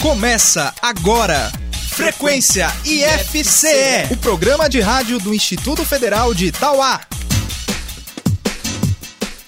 Começa agora. Frequência IFCE, o programa de rádio do Instituto Federal de Itauá.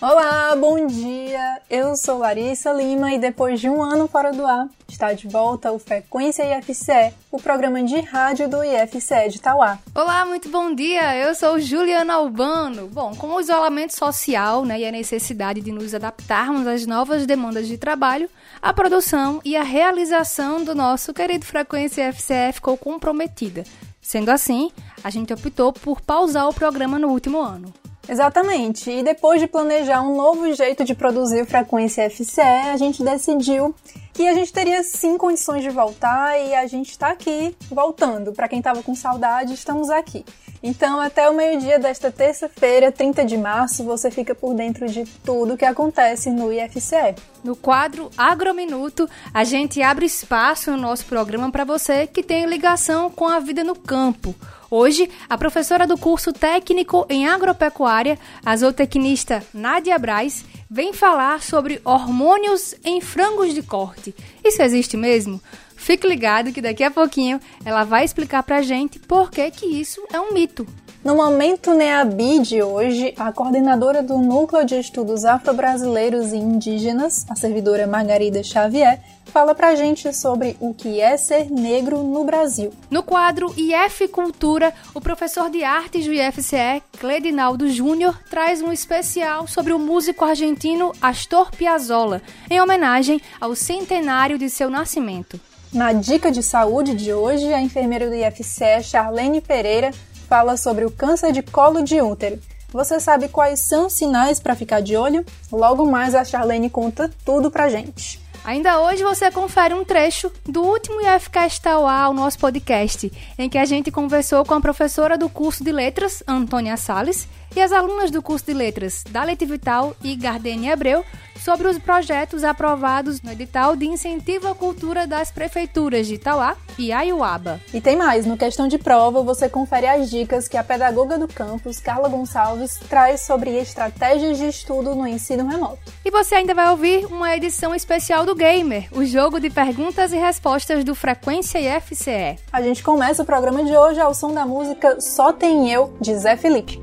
Olá, bom dia! Eu sou Larissa Lima e depois de um ano fora do ar, está de volta o Frequência IFCE, o programa de rádio do IFCE de Itauá. Olá, muito bom dia! Eu sou Juliana Albano. Bom, com o isolamento social né, e a necessidade de nos adaptarmos às novas demandas de trabalho, a produção e a realização do nosso querido Frequência IFCE ficou comprometida. Sendo assim, a gente optou por pausar o programa no último ano. Exatamente. E depois de planejar um novo jeito de produzir Frequência FCE, a gente decidiu que a gente teria sim condições de voltar e a gente está aqui voltando. Para quem estava com saudade, estamos aqui. Então, até o meio-dia desta terça-feira, 30 de março, você fica por dentro de tudo que acontece no IFCE. No quadro Agrominuto, a gente abre espaço no nosso programa para você que tem ligação com a vida no campo. Hoje, a professora do curso técnico em agropecuária, a zootecnista Nádia Braz, vem falar sobre hormônios em frangos de corte. Isso existe mesmo? Fique ligado que daqui a pouquinho ela vai explicar pra gente por que, que isso é um mito. No momento NEABI de hoje, a coordenadora do Núcleo de Estudos Afro-Brasileiros e Indígenas, a servidora Margarida Xavier, fala pra gente sobre o que é ser negro no Brasil. No quadro IF Cultura, o professor de artes do IFCE, Cledinaldo Júnior, traz um especial sobre o músico argentino Astor Piazzolla, em homenagem ao centenário de seu nascimento. Na dica de saúde de hoje, a enfermeira do IFCE, Charlene Pereira, fala sobre o câncer de colo de útero. Você sabe quais são os sinais para ficar de olho? Logo mais a Charlene conta tudo pra gente. Ainda hoje você confere um trecho do último IFCast Tauá, o nosso podcast, em que a gente conversou com a professora do curso de letras, Antônia Sales, e as alunas do curso de letras, Dalete Vital e Gardene Abreu, sobre os projetos aprovados no edital de incentivo à cultura das prefeituras de Itauá e Aiuaba. E tem mais, no questão de prova você confere as dicas que a pedagoga do campus, Carla Gonçalves, traz sobre estratégias de estudo no ensino remoto. E você ainda vai ouvir uma edição especial do Gamer, o jogo de perguntas e respostas do Frequência e FCE. A gente começa o programa de hoje ao som da música Só Tem Eu, de Zé Felipe.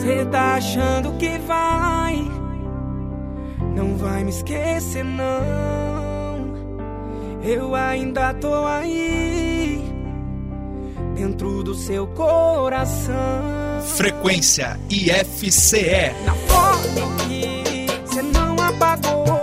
Cê tá achando que vai não vai me esquecer, não. Eu ainda tô aí, dentro do seu coração. Frequência IFCE. Na foto que você não apagou,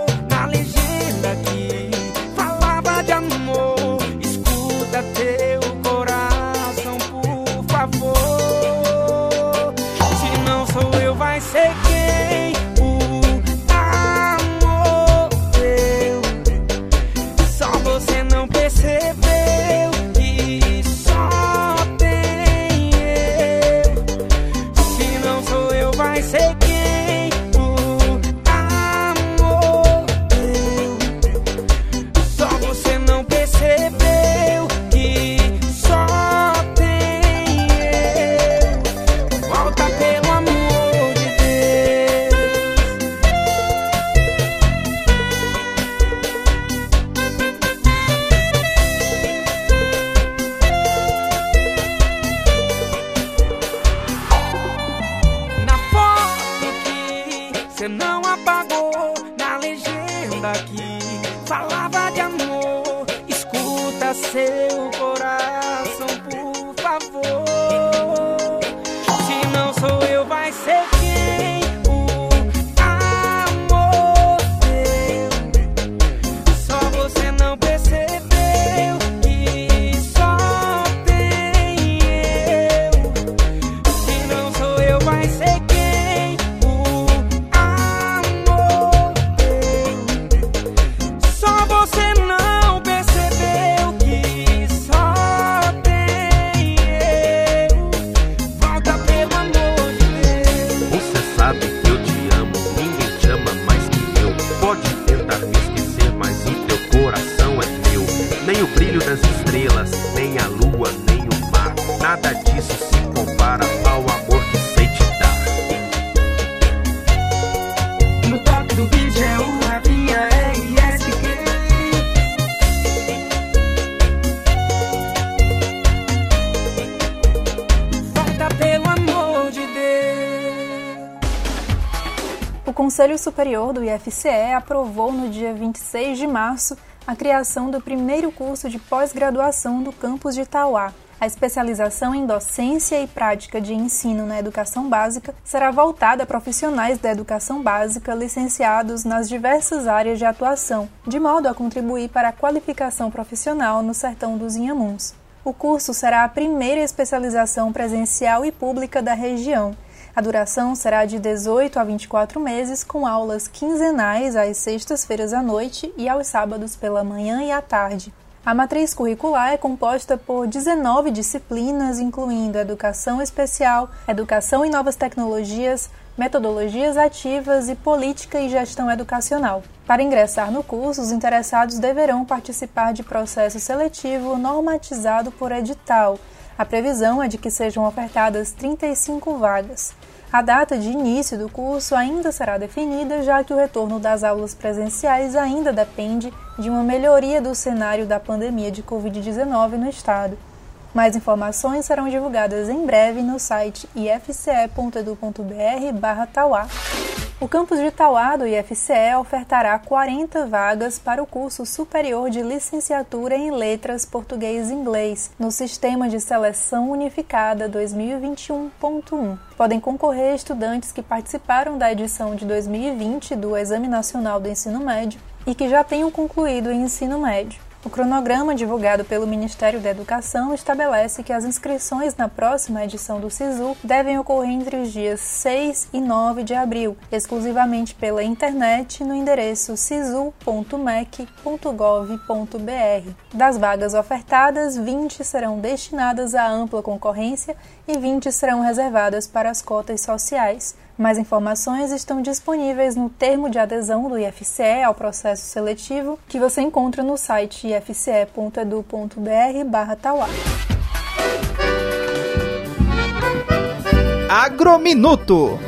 Superior do IFCE aprovou no dia 26 de março a criação do primeiro curso de pós-graduação do campus de Itauá. A especialização em docência e prática de ensino na educação básica será voltada a profissionais da educação básica licenciados nas diversas áreas de atuação, de modo a contribuir para a qualificação profissional no sertão dos Inhamuns. O curso será a primeira especialização presencial e pública da região. A duração será de 18 a 24 meses, com aulas quinzenais às sextas-feiras à noite e aos sábados pela manhã e à tarde. A matriz curricular é composta por 19 disciplinas, incluindo educação especial, educação e novas tecnologias, metodologias ativas e política e gestão educacional. Para ingressar no curso, os interessados deverão participar de processo seletivo normatizado por edital. A previsão é de que sejam ofertadas 35 vagas. A data de início do curso ainda será definida, já que o retorno das aulas presenciais ainda depende de uma melhoria do cenário da pandemia de Covid-19 no estado. Mais informações serão divulgadas em breve no site ifce.edu.br/tauá. O campus de Tauá do IFCE ofertará 40 vagas para o curso superior de licenciatura em Letras Português e Inglês no Sistema de Seleção Unificada 2021.1. Podem concorrer estudantes que participaram da edição de 2020 do Exame Nacional do Ensino Médio e que já tenham concluído o ensino médio. O cronograma divulgado pelo Ministério da Educação estabelece que as inscrições na próxima edição do SISU devem ocorrer entre os dias 6 e 9 de abril, exclusivamente pela internet no endereço sisu.mec.gov.br. Das vagas ofertadas, 20 serão destinadas à ampla concorrência e 20 serão reservadas para as cotas sociais. Mais informações estão disponíveis no termo de adesão do IFCE ao processo seletivo, que você encontra no site ifce.edu.br/tauá. Agrominuto.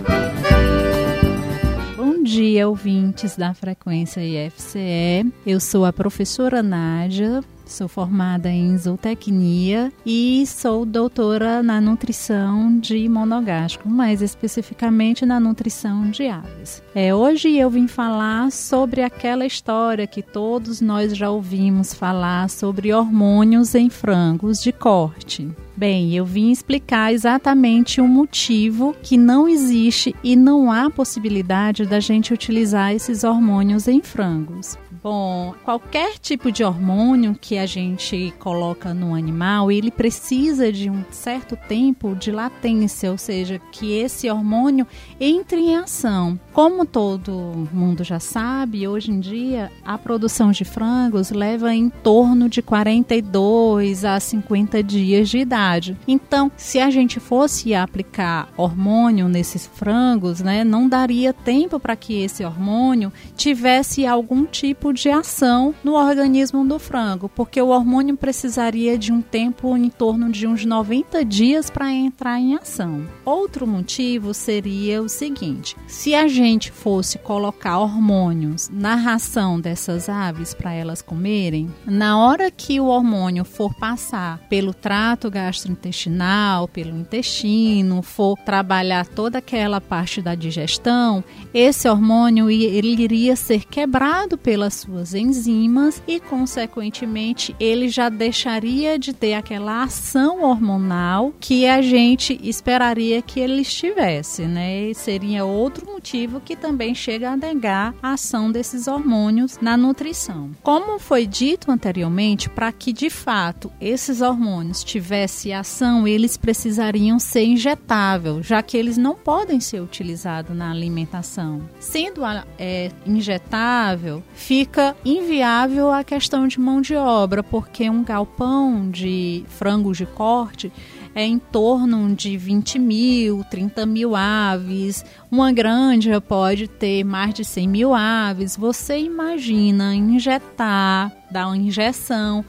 Bom dia, ouvintes da frequência IFCE. Eu sou a professora Nádia, Sou formada em zootecnia e sou doutora na nutrição de monogástrico, mais especificamente na nutrição de aves. É, hoje eu vim falar sobre aquela história que todos nós já ouvimos falar sobre hormônios em frangos de corte. Bem, eu vim explicar exatamente o motivo que não existe e não há possibilidade da gente utilizar esses hormônios em frangos. Bom, qualquer tipo de hormônio que a gente coloca no animal, ele precisa de um certo tempo de latência, ou seja, que esse hormônio entre em ação. Como todo mundo já sabe, hoje em dia a produção de frangos leva em torno de 42 a 50 dias de idade. Então, se a gente fosse aplicar hormônio nesses frangos, né, não daria tempo para que esse hormônio tivesse algum tipo de ação no organismo do frango, porque o hormônio precisaria de um tempo em torno de uns 90 dias para entrar em ação. Outro motivo seria o seguinte: se a gente fosse colocar hormônios na ração dessas aves para elas comerem, na hora que o hormônio for passar pelo trato gastrointestinal, pelo intestino, for trabalhar toda aquela parte da digestão, esse hormônio ele iria ser quebrado pelas suas enzimas e, consequentemente, ele já deixaria de ter aquela ação hormonal que a gente esperaria que ele estivesse, né? E seria outro motivo que também chega a negar a ação desses hormônios na nutrição. Como foi dito anteriormente, para que de fato esses hormônios tivessem ação, eles precisariam ser injetáveis, já que eles não podem ser utilizados na alimentação. Sendo é, injetável, fica inviável a questão de mão de obra, porque um galpão de frangos de corte é em torno de 20 mil, 30 mil aves. Uma granja pode ter mais de 100 mil aves. Você imagina injetar, dar uma injeção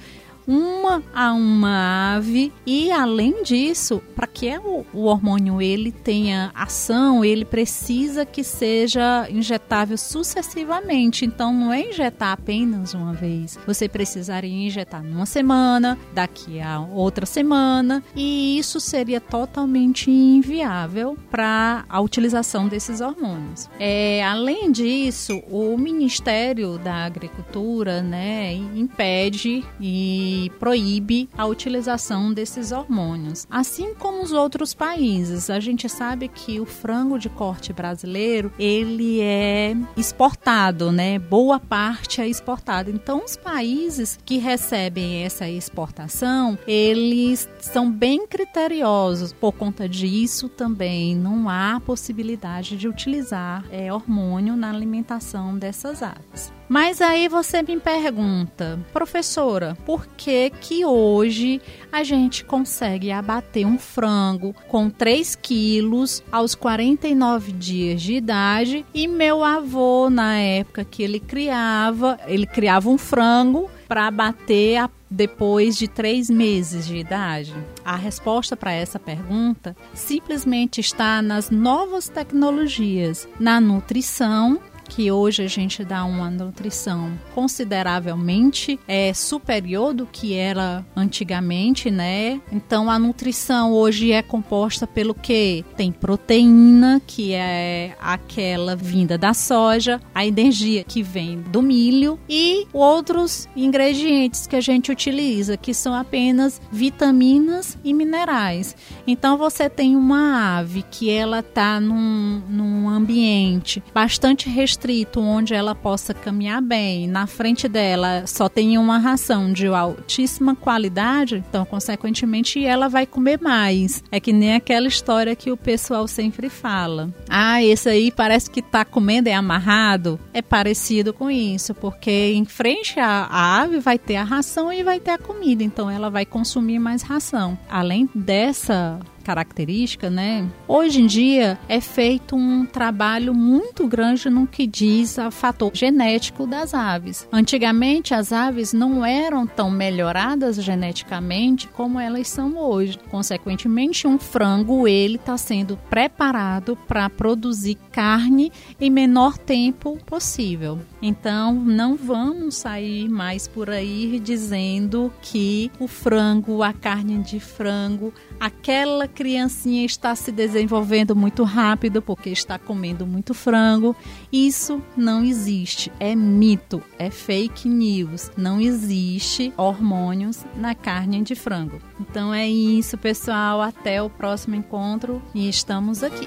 uma a uma ave e além disso, para que o, o hormônio ele tenha ação, ele precisa que seja injetável sucessivamente. Então não é injetar apenas uma vez. Você precisaria injetar numa semana, daqui a outra semana, e isso seria totalmente inviável para a utilização desses hormônios. É, além disso, o Ministério da Agricultura, né, impede e proíbe a utilização desses hormônios. Assim como os outros países, a gente sabe que o frango de corte brasileiro, ele é exportado, né? Boa parte é exportado. Então, os países que recebem essa exportação, eles são bem criteriosos. Por conta disso, também não há possibilidade de utilizar é, hormônio na alimentação dessas aves. Mas aí você me pergunta, professora, por que que hoje a gente consegue abater um frango com 3 quilos aos 49 dias de idade e meu avô, na época que ele criava, ele criava um frango para abater a depois de três meses de idade? A resposta para essa pergunta simplesmente está nas novas tecnologias, na nutrição que hoje a gente dá uma nutrição consideravelmente é, superior do que era antigamente, né? Então a nutrição hoje é composta pelo que? Tem proteína, que é aquela vinda da soja, a energia que vem do milho e outros ingredientes que a gente utiliza, que são apenas vitaminas e minerais. Então você tem uma ave que ela tá num, num ambiente bastante restrito restrito onde ela possa caminhar bem, na frente dela só tem uma ração de altíssima qualidade, então consequentemente ela vai comer mais. É que nem aquela história que o pessoal sempre fala. Ah, esse aí parece que tá comendo é amarrado. É parecido com isso, porque em frente à, à ave vai ter a ração e vai ter a comida, então ela vai consumir mais ração. Além dessa característica, né? Hoje em dia é feito um trabalho muito grande no que diz a fator genético das aves. Antigamente as aves não eram tão melhoradas geneticamente como elas são hoje. Consequentemente, um frango ele está sendo preparado para produzir carne em menor tempo possível. Então, não vamos sair mais por aí dizendo que o frango, a carne de frango, aquela criancinha está se desenvolvendo muito rápido porque está comendo muito frango. Isso não existe, é mito, é fake news. Não existe hormônios na carne de frango. Então é isso, pessoal. Até o próximo encontro e estamos aqui.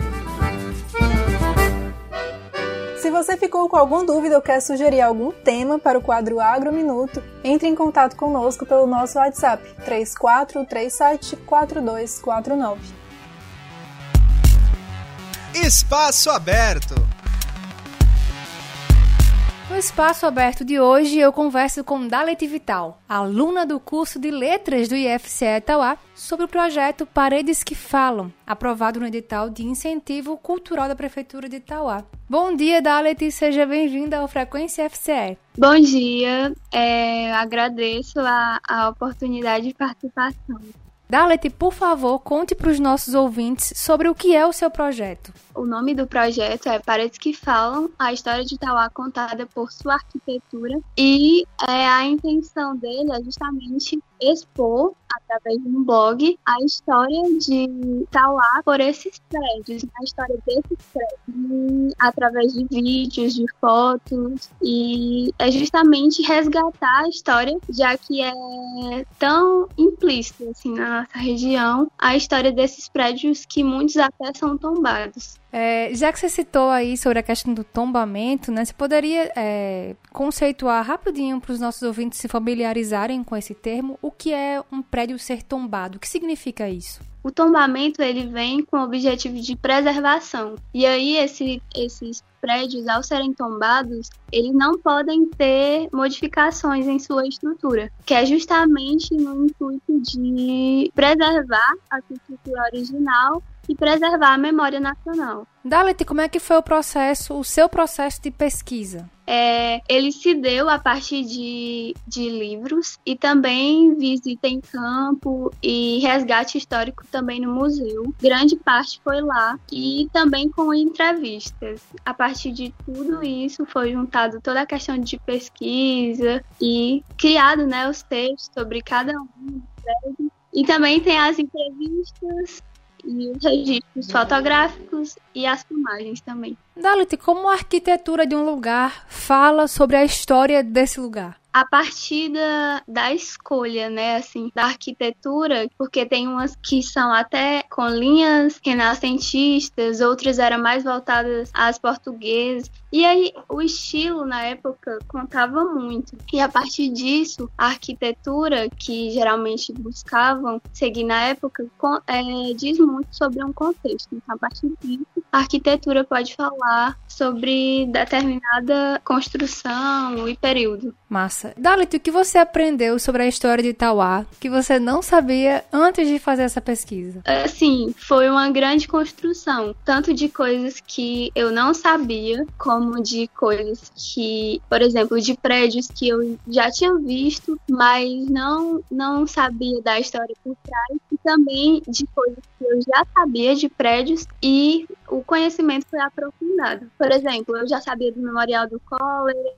Se você ficou com alguma dúvida ou quer sugerir algum tema para o quadro Agro Minuto, entre em contato conosco pelo nosso WhatsApp 34374249. Espaço aberto. No espaço aberto de hoje, eu converso com Dalete Vital, aluna do curso de Letras do IFCE Etauá, sobre o projeto Paredes que Falam, aprovado no edital de incentivo cultural da Prefeitura de Itauá. Bom dia, Dalet, seja bem-vinda ao Frequência FCE. Bom dia, é, agradeço a, a oportunidade de participação. Dalet, por favor, conte para os nossos ouvintes sobre o que é o seu projeto. O nome do projeto é Paredes que Falam, a história de Itauá contada por sua arquitetura. E é, a intenção dele é justamente expor, através de um blog, a história de Itauá por esses prédios, a história desses prédios, através de vídeos, de fotos. E é justamente resgatar a história, já que é tão implícito assim, na nossa região, a história desses prédios que muitos até são tombados. É, já que você citou aí sobre a questão do tombamento, né, você poderia é, conceituar rapidinho para os nossos ouvintes se familiarizarem com esse termo, o que é um prédio ser tombado? O que significa isso? O tombamento ele vem com o objetivo de preservação. E aí esse, esses prédios, ao serem tombados, eles não podem ter modificações em sua estrutura, que é justamente no intuito de preservar a estrutura original e preservar a memória nacional. Dalet, como é que foi o processo, o seu processo de pesquisa? é, ele se deu a partir de, de livros e também visita em campo e resgate histórico também no museu. Grande parte foi lá e também com entrevistas. A partir de tudo isso foi juntado toda a questão de pesquisa e criado né, os textos sobre cada um. E também tem as entrevistas e os registros fotográficos e as filmagens também. Dalit, como a arquitetura de um lugar fala sobre a história desse lugar? a partir da, da escolha, né, assim, da arquitetura, porque tem umas que são até com linhas renascentistas, outras eram mais voltadas às portuguesas. E aí o estilo na época contava muito. E a partir disso, a arquitetura que geralmente buscavam seguir na época é, diz muito sobre um contexto. Então, a partir disso, a arquitetura pode falar sobre determinada construção e período. Massa. Dalit, o que você aprendeu sobre a história de Itauá que você não sabia antes de fazer essa pesquisa? Assim, foi uma grande construção, tanto de coisas que eu não sabia, como de coisas que, por exemplo, de prédios que eu já tinha visto, mas não não sabia da história por trás, e também de coisas que eu já sabia de prédios e o conhecimento foi aprofundado. Por exemplo, eu já sabia do Memorial do Cólera,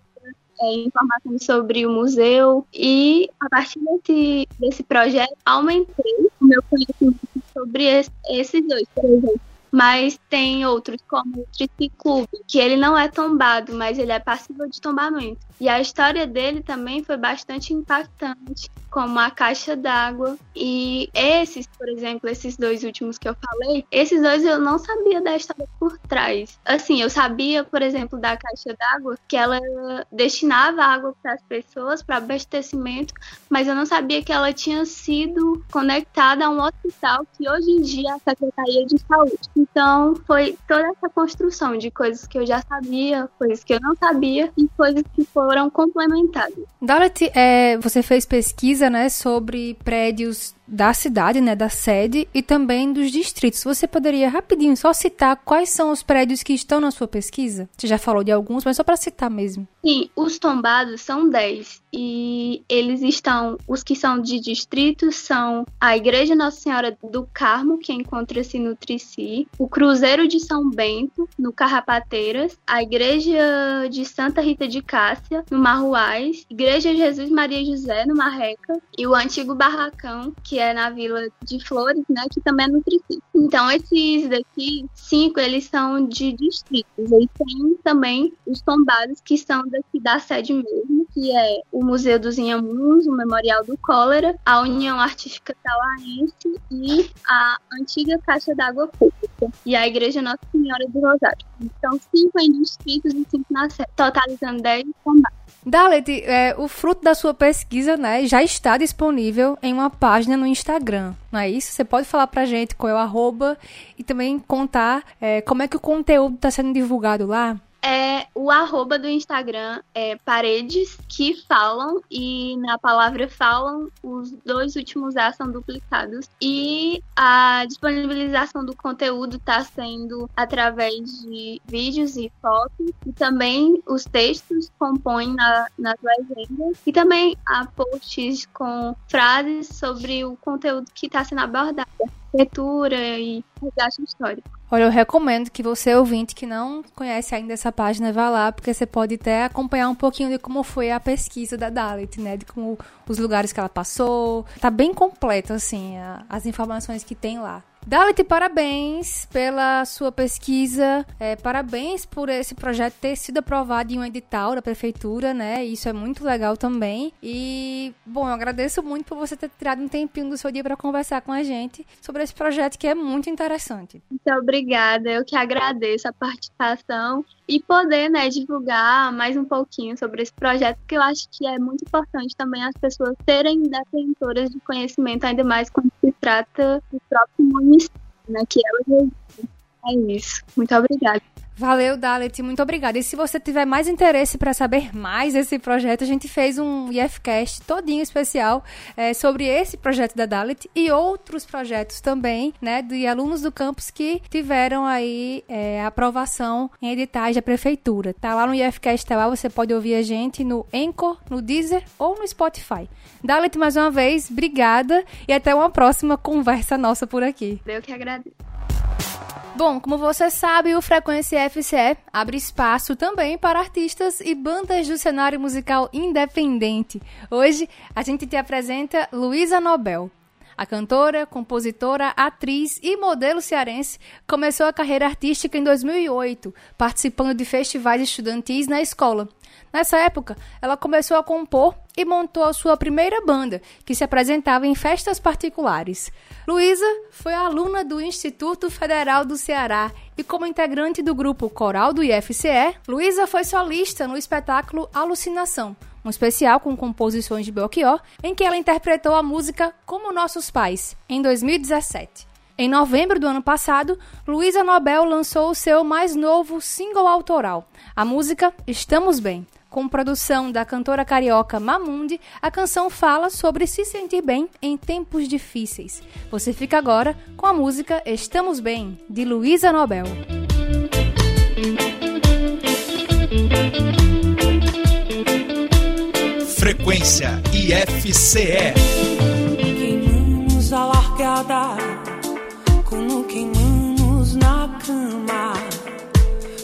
é, informações sobre o museu e a partir desse, desse projeto aumentei o meu conhecimento sobre esse, esses dois, por exemplo. Mas tem outros, como o Triciclube, que ele não é tombado, mas ele é passível de tombamento. E a história dele também foi bastante impactante, como a caixa d'água. E esses, por exemplo, esses dois últimos que eu falei, esses dois eu não sabia da história por trás. Assim, eu sabia, por exemplo, da caixa d'água, que ela destinava água para as pessoas, para abastecimento, mas eu não sabia que ela tinha sido conectada a um hospital que hoje em dia é a Secretaria de Saúde. Então, foi toda essa construção de coisas que eu já sabia, coisas que eu não sabia e coisas que foram complementadas. Dalit, é, você fez pesquisa né, sobre prédios da cidade, né, da sede e também dos distritos. Você poderia rapidinho só citar quais são os prédios que estão na sua pesquisa? Você já falou de alguns, mas só para citar mesmo. Sim, os tombados são 10 e eles estão, os que são de distritos são a Igreja Nossa Senhora do Carmo, que encontra-se no Trici, o Cruzeiro de São Bento, no Carrapateiras, a Igreja de Santa Rita de Cássia, no Marruais, Igreja Jesus Maria José, no Marreca, e o antigo Barracão, que é na Vila de Flores, né, que também é no Trici. Então, esses daqui, cinco, eles são de distritos. E tem também os tombados, que são daqui da sede mesmo, que é o Museu dos Inhamuns, o Memorial do Cólera, a União Artística Tauaense e a antiga Caixa d'Água Pública e a Igreja Nossa Senhora do Rosário. Então, cinco em distritos e cinco na sede, totalizando dez tombados. Dalet, é, o fruto da sua pesquisa, né, já está disponível em uma página no Instagram, não é isso? Você pode falar pra gente qual é o arroba e também contar é, como é que o conteúdo está sendo divulgado lá? É, o arroba do Instagram é paredes que falam e na palavra falam os dois últimos A são duplicados. E a disponibilização do conteúdo está sendo através de vídeos e fotos. E também os textos compõem na, nas legendas. E também há posts com frases sobre o conteúdo que está sendo abordado arquitetura e resgate histórico. Olha, eu recomendo que você, ouvinte, que não conhece ainda essa página, vá lá, porque você pode até acompanhar um pouquinho de como foi a pesquisa da Dalit, né? De como os lugares que ela passou. Tá bem completo, assim, a, as informações que tem lá. Dalit, parabéns pela sua pesquisa, é, parabéns por esse projeto ter sido aprovado em um edital da prefeitura, né? Isso é muito legal também. E, bom, eu agradeço muito por você ter tirado um tempinho do seu dia para conversar com a gente sobre esse projeto que é muito interessante. Muito obrigada, eu que agradeço a participação e poder, né, divulgar mais um pouquinho sobre esse projeto, que eu acho que é muito importante também as pessoas serem detentoras de conhecimento, ainda mais quando se trata do próprio município, né, que elas É isso. Muito obrigada. Valeu, Dalet, muito obrigada. E se você tiver mais interesse para saber mais desse projeto, a gente fez um IFCast todinho especial é, sobre esse projeto da Dalet e outros projetos também, né, de alunos do campus que tiveram aí é, aprovação em editais da prefeitura. Tá lá no IFCast, tá lá, você pode ouvir a gente no Anchor, no Deezer ou no Spotify. Dalet, mais uma vez, obrigada e até uma próxima conversa nossa por aqui. Eu que agradeço. Bom, como você sabe, o Frequência FCE abre espaço também para artistas e bandas do cenário musical independente. Hoje a gente te apresenta Luísa Nobel. A cantora, compositora, atriz e modelo cearense começou a carreira artística em 2008, participando de festivais estudantis na escola. Nessa época, ela começou a compor e montou a sua primeira banda, que se apresentava em festas particulares. Luísa foi aluna do Instituto Federal do Ceará e, como integrante do grupo coral do IFCE, Luísa foi solista no espetáculo Alucinação, um especial com composições de Belchior, em que ela interpretou a música Como Nossos Pais, em 2017. Em novembro do ano passado, Luísa Nobel lançou o seu mais novo single autoral, a música Estamos Bem. Com produção da cantora carioca Mamundi, a canção fala sobre se sentir bem em tempos difíceis. Você fica agora com a música Estamos Bem, de Luísa Nobel. Frequência IFCE. Queimamos a largada, como queimamos na cama.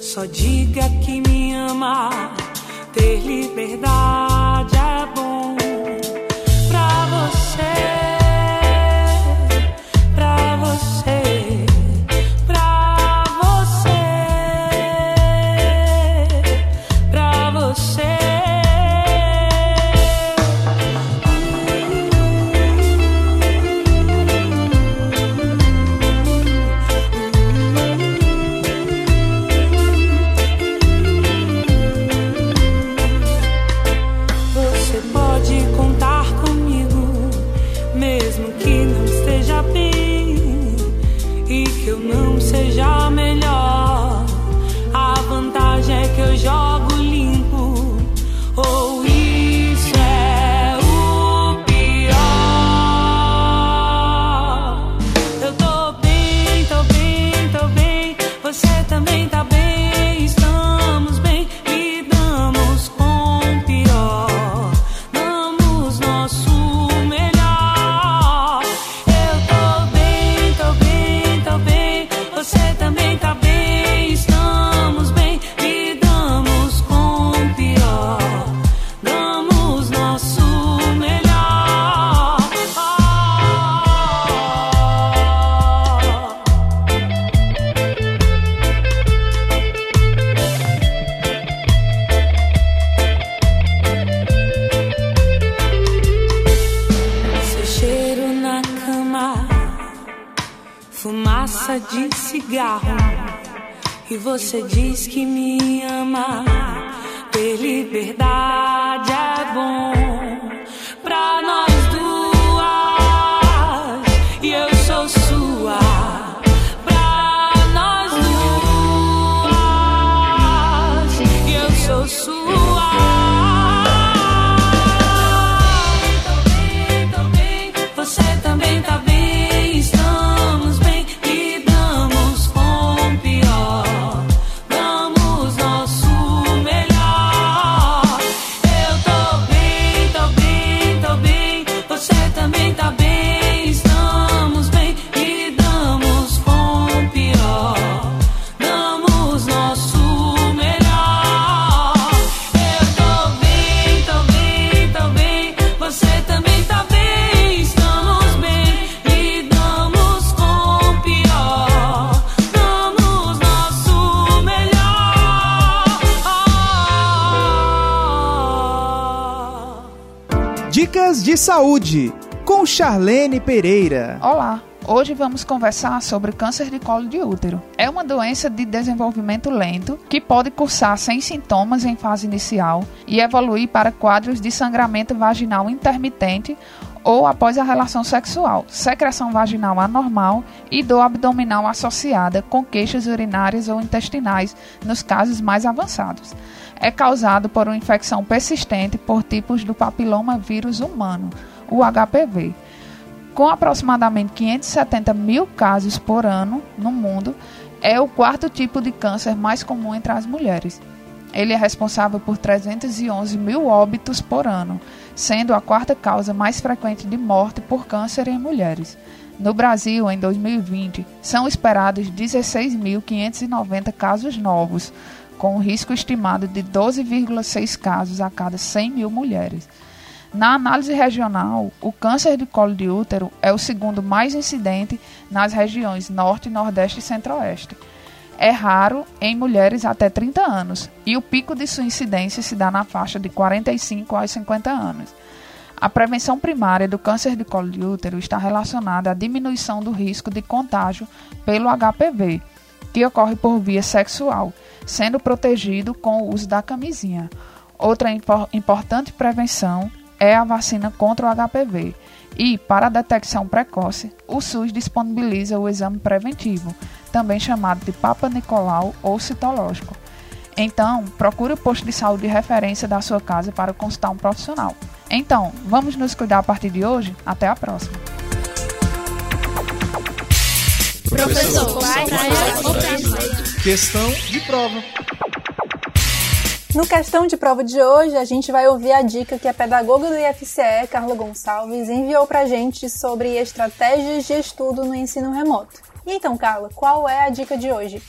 Só diga que me ama, ter liberdade é bom pra você, fumaça de cigarro. E você diz que me ama. Ter liberdade é bom saúde com Charlene Pereira. Olá! Hoje vamos conversar sobre câncer de colo de útero. É uma doença de desenvolvimento lento que pode cursar sem sintomas em fase inicial e evoluir para quadros de sangramento vaginal intermitente ou após a relação sexual, secreção vaginal anormal e dor abdominal associada com queixas urinárias ou intestinais nos casos mais avançados. É causado por uma infecção persistente por tipos do papiloma vírus humano, o HPV. Com aproximadamente 570 mil casos por ano no mundo, é o quarto tipo de câncer mais comum entre as mulheres. Ele é responsável por 311 mil óbitos por ano, sendo a quarta causa mais frequente de morte por câncer em mulheres. No Brasil, em 2020, são esperados 16.590 casos novos, com um risco estimado de 12,6 casos a cada 100 mil mulheres. Na análise regional, o câncer de colo de útero é o segundo mais incidente nas regiões Norte, Nordeste e Centro-Oeste. É raro em mulheres até 30 anos e o pico de sua incidência se dá na faixa de 45 aos 50 anos. A prevenção primária do câncer de colo de útero está relacionada à diminuição do risco de contágio pelo HPV, que ocorre por via sexual, sendo protegido com o uso da camisinha. Outra importante prevenção é a vacina contra o HPV. E, para a detecção precoce, o SUS disponibiliza o exame preventivo, também chamado de Papa Nicolau ou citológico. Então, procure o posto de saúde de referência da sua casa para consultar um profissional. Então, vamos nos cuidar a partir de hoje? Até a próxima! Professor, questão de prova. No questão de prova de hoje, a gente vai ouvir a dica que a pedagoga do IFCE, Carla Gonçalves, enviou pra gente sobre estratégias de estudo no ensino remoto. E então, Carla, qual é a dica de hoje?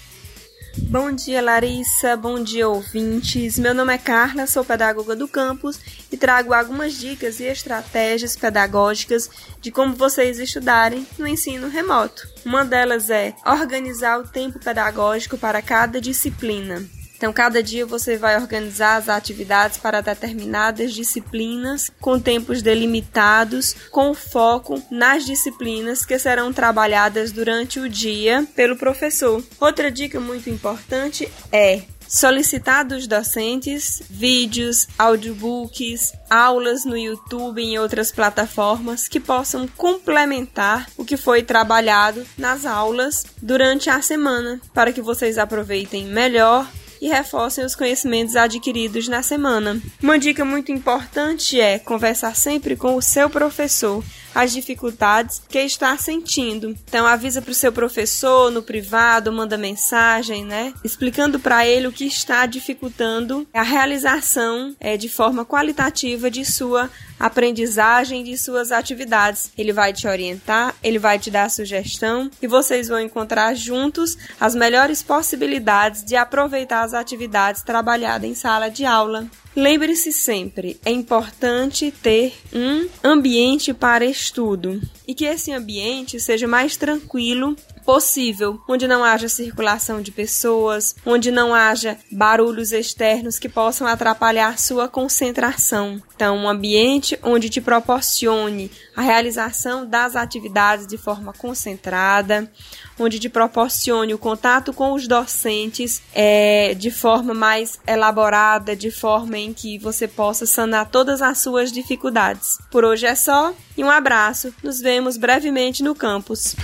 Bom dia, Larissa. Bom dia, ouvintes. Meu nome é Carla, sou pedagoga do campus e trago algumas dicas e estratégias pedagógicas de como vocês estudarem no ensino remoto. Uma delas é organizar o tempo pedagógico para cada disciplina. Então, cada dia você vai organizar as atividades para determinadas disciplinas, com tempos delimitados, com foco nas disciplinas que serão trabalhadas durante o dia pelo professor. Outra dica muito importante é solicitar dos docentes vídeos, audiobooks, aulas no YouTube e em outras plataformas que possam complementar o que foi trabalhado nas aulas durante a semana, para que vocês aproveitem melhor e reforcem os conhecimentos adquiridos na semana. Uma dica muito importante é conversar sempre com o seu professor as dificuldades que está sentindo. Então avisa para o seu professor no privado, manda mensagem, né, explicando para ele o que está dificultando a realização é, de forma qualitativa de sua aprendizagem de suas atividades. Ele vai te orientar, ele vai te dar sugestão e vocês vão encontrar juntos as melhores possibilidades de aproveitar as atividades trabalhadas em sala de aula. Lembre-se sempre, é importante ter um ambiente para estudo e que esse ambiente seja mais tranquilo possível, onde não haja circulação de pessoas, onde não haja barulhos externos que possam atrapalhar sua concentração. Então, um ambiente onde te proporcione a realização das atividades de forma concentrada, onde te proporcione o contato com os docentes é, de forma mais elaborada, de forma em que você possa sanar todas as suas dificuldades. Por hoje é só e um abraço. Nos vemos brevemente no campus.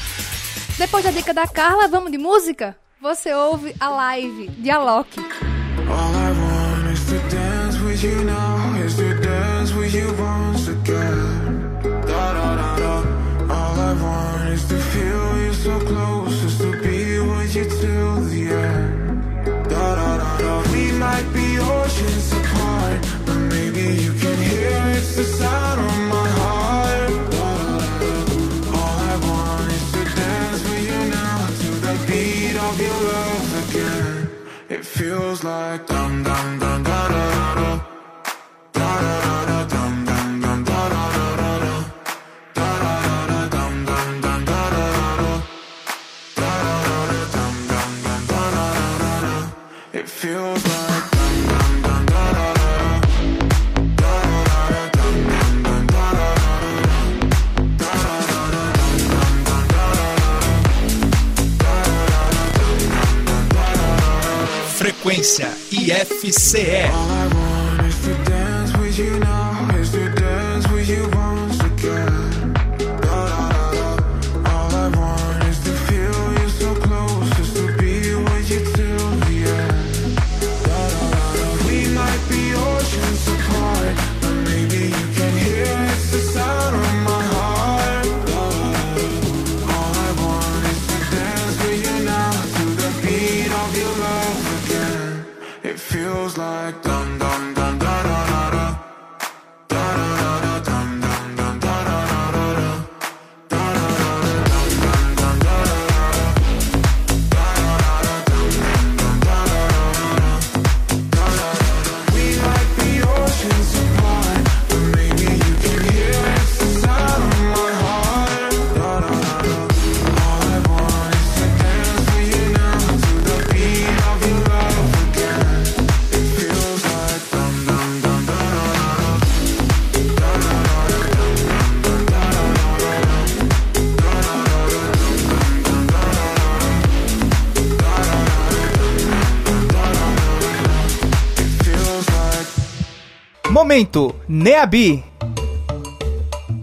Depois da dica da Carla, vamos de música? Você ouve a live de Alok. All I want is to feel you so close, to be you till the end. We might be oceans apart, but maybe you can hear it's the sound of my heart. All I want is to dance with you now to the beat of your love again. It feels like dum IFCE. Momento Neabi.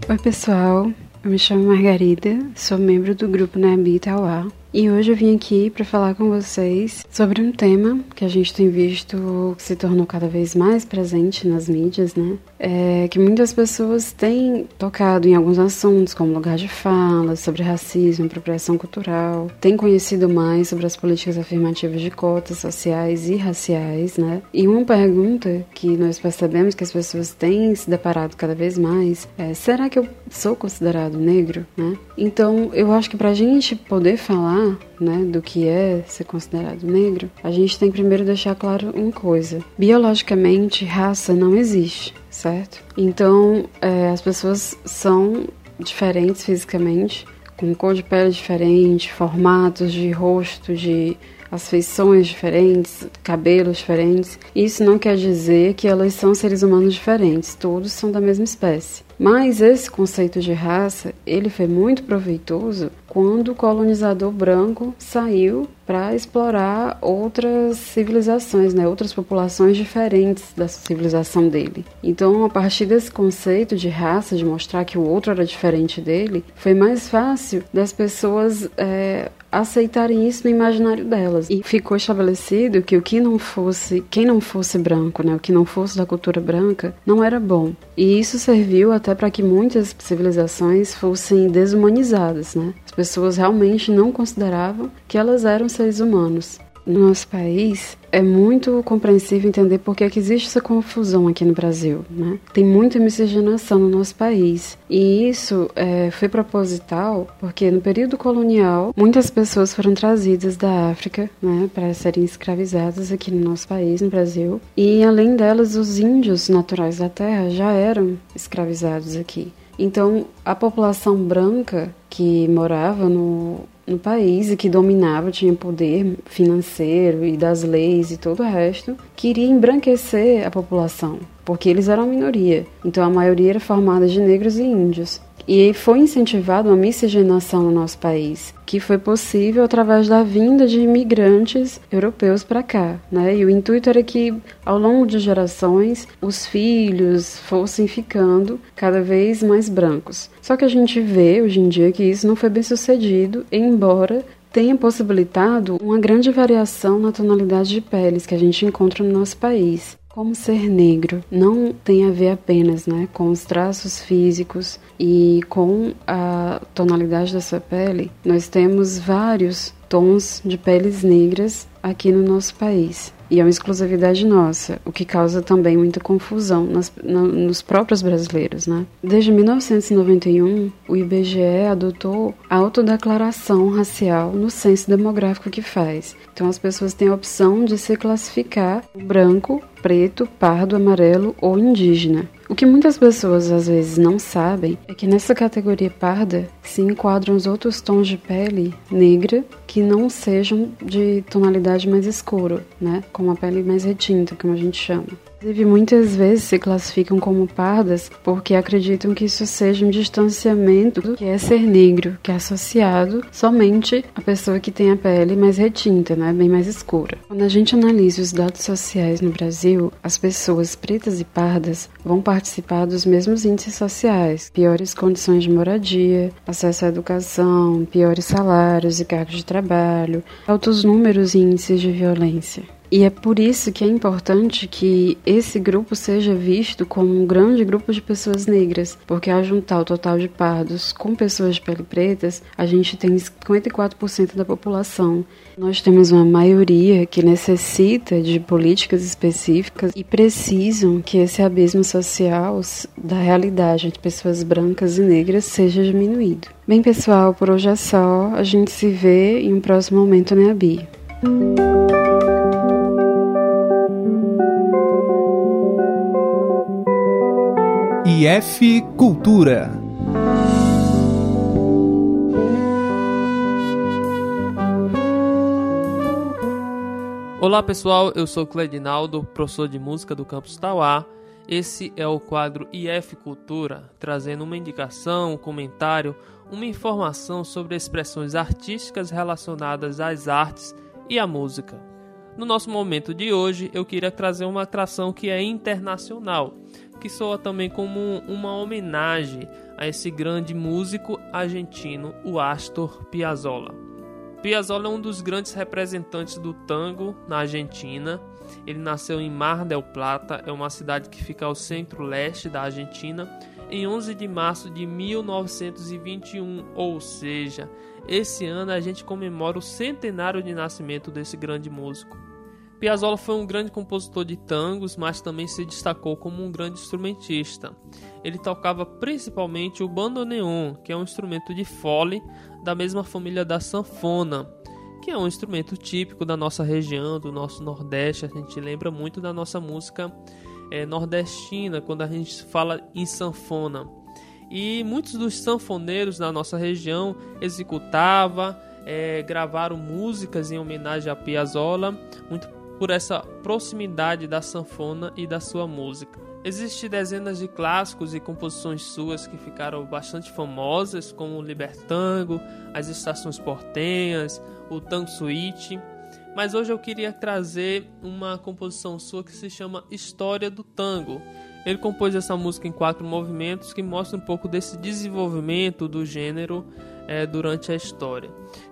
Oi, pessoal. Eu me chamo Margarida, sou membro do grupo Neabi Itauá. E hoje eu vim aqui para falar com vocês sobre um tema que a gente tem visto que se tornou cada vez mais presente nas mídias, né? É que muitas pessoas têm tocado em alguns assuntos, como lugar de fala, sobre racismo, apropriação cultural, têm conhecido mais sobre as políticas afirmativas de cotas sociais e raciais, né? E uma pergunta que nós percebemos que as pessoas têm se deparado cada vez mais é: será que eu sou considerado negro, né? Então, eu acho que para a gente poder falar né, do que é ser considerado negro, a gente tem que primeiro deixar claro uma coisa: biologicamente, raça não existe, certo? Então, é, as pessoas são diferentes fisicamente, com cor de pele diferente, formatos de rosto, de as feições diferentes, cabelos diferentes. Isso não quer dizer que elas são seres humanos diferentes, todos são da mesma espécie. Mas esse conceito de raça, ele foi muito proveitoso quando o colonizador branco saiu para explorar outras civilizações, né, outras populações diferentes da civilização dele. Então, a partir desse conceito de raça, de mostrar que o outro era diferente dele, foi mais fácil das pessoas é, aceitarem isso no imaginário delas. E ficou estabelecido que o que não fosse, quem não fosse branco, né, o que não fosse da cultura branca, não era bom. E isso serviu até para que muitas civilizações fossem desumanizadas, né? As pessoas realmente não consideravam que elas eram seres humanos. No nosso país, é muito compreensível entender por é que existe essa confusão aqui no Brasil. Né? Tem muita miscigenação no nosso país. E isso é, foi proposital porque no período colonial, muitas pessoas foram trazidas da África né, para serem escravizadas aqui no nosso país, no Brasil. E além delas, os índios naturais da terra já eram escravizados aqui. Então, a população branca que morava no, no país e que dominava, tinha poder financeiro e das leis e todo o resto, queria embranquecer a população, porque eles eram a minoria. Então a maioria era formada de negros e índios. E foi incentivada uma miscigenação no nosso país, que foi possível através da vinda de imigrantes europeus para cá, né? E o intuito era que, ao longo de gerações, os filhos fossem ficando cada vez mais brancos. Só que a gente vê hoje em dia que isso não foi bem sucedido, embora tenha possibilitado uma grande variação na tonalidade de peles que a gente encontra no nosso país. Como ser negro não tem a ver apenas né, com os traços físicos e com a tonalidade da sua pele, nós temos vários tons de peles negras aqui no nosso país. E é uma exclusividade nossa, o que causa também muita confusão nas, no, nos próprios brasileiros, né? Desde 1991, o IBGE adotou a autodeclaração racial no censo demográfico que faz. Então as pessoas têm a opção de se classificar branco, preto, pardo, amarelo ou indígena. O que muitas pessoas às vezes não sabem é que nessa categoria parda se enquadram os outros tons de pele negra que não sejam de tonalidade mais escura, né? Como a pele mais retinta, como a gente chama. Inclusive, muitas vezes se classificam como pardas porque acreditam que isso seja um distanciamento do que é ser negro, que é associado somente à pessoa que tem a pele mais retinta, né, bem mais escura. Quando a gente analisa os dados sociais no Brasil, as pessoas pretas e pardas vão participar dos mesmos índices sociais, piores condições de moradia, acesso à educação, piores salários e cargos de trabalho, altos números e índices de violência. E é por isso que é importante que esse grupo seja visto como um grande grupo de pessoas negras, porque ao juntar o total de pardos com pessoas de pele pretas, a gente tem 54% da população. Nós temos uma maioria que necessita de políticas específicas e precisam que esse abismo social da realidade entre pessoas brancas e negras seja diminuído. Bem, pessoal, por hoje é só. A gente se vê em um próximo momento, né, Abi? IF Cultura. Olá pessoal, eu sou Cledinaldo, professor de música do campus Tauá. Esse é o quadro IF Cultura, trazendo uma indicação, um comentário, uma informação sobre expressões artísticas relacionadas às artes e à música. No nosso momento de hoje, eu queria trazer uma atração que é internacional, que soa também como uma homenagem a esse grande músico argentino, o Astor Piazzolla. Piazzolla é um dos grandes representantes do tango na Argentina. Ele nasceu em Mar del Plata, é uma cidade que fica ao centro-leste da Argentina, em 11 de março de 1921, ou seja, esse ano a gente comemora o centenário de nascimento desse grande músico. Piazzolla foi um grande compositor de tangos, mas também se destacou como um grande instrumentista. Ele tocava principalmente o bandoneon, que é um instrumento de fole da mesma família da sanfona, que é um instrumento típico da nossa região, do nosso Nordeste. A gente lembra muito da nossa música é, nordestina quando a gente fala em sanfona. E muitos dos sanfoneiros da nossa região executavam, é, gravaram músicas em homenagem a Piazzolla, muito por essa proximidade da sanfona e da sua música. Existem dezenas de clássicos e composições suas que ficaram bastante famosas, como o Libertango, as Estações Portenhas, o Tango Suite. Mas hoje eu queria trazer uma composição sua que se chama História do Tango. Ele compôs essa música em quatro movimentos que mostra um pouco desse desenvolvimento do gênero é, durante a história.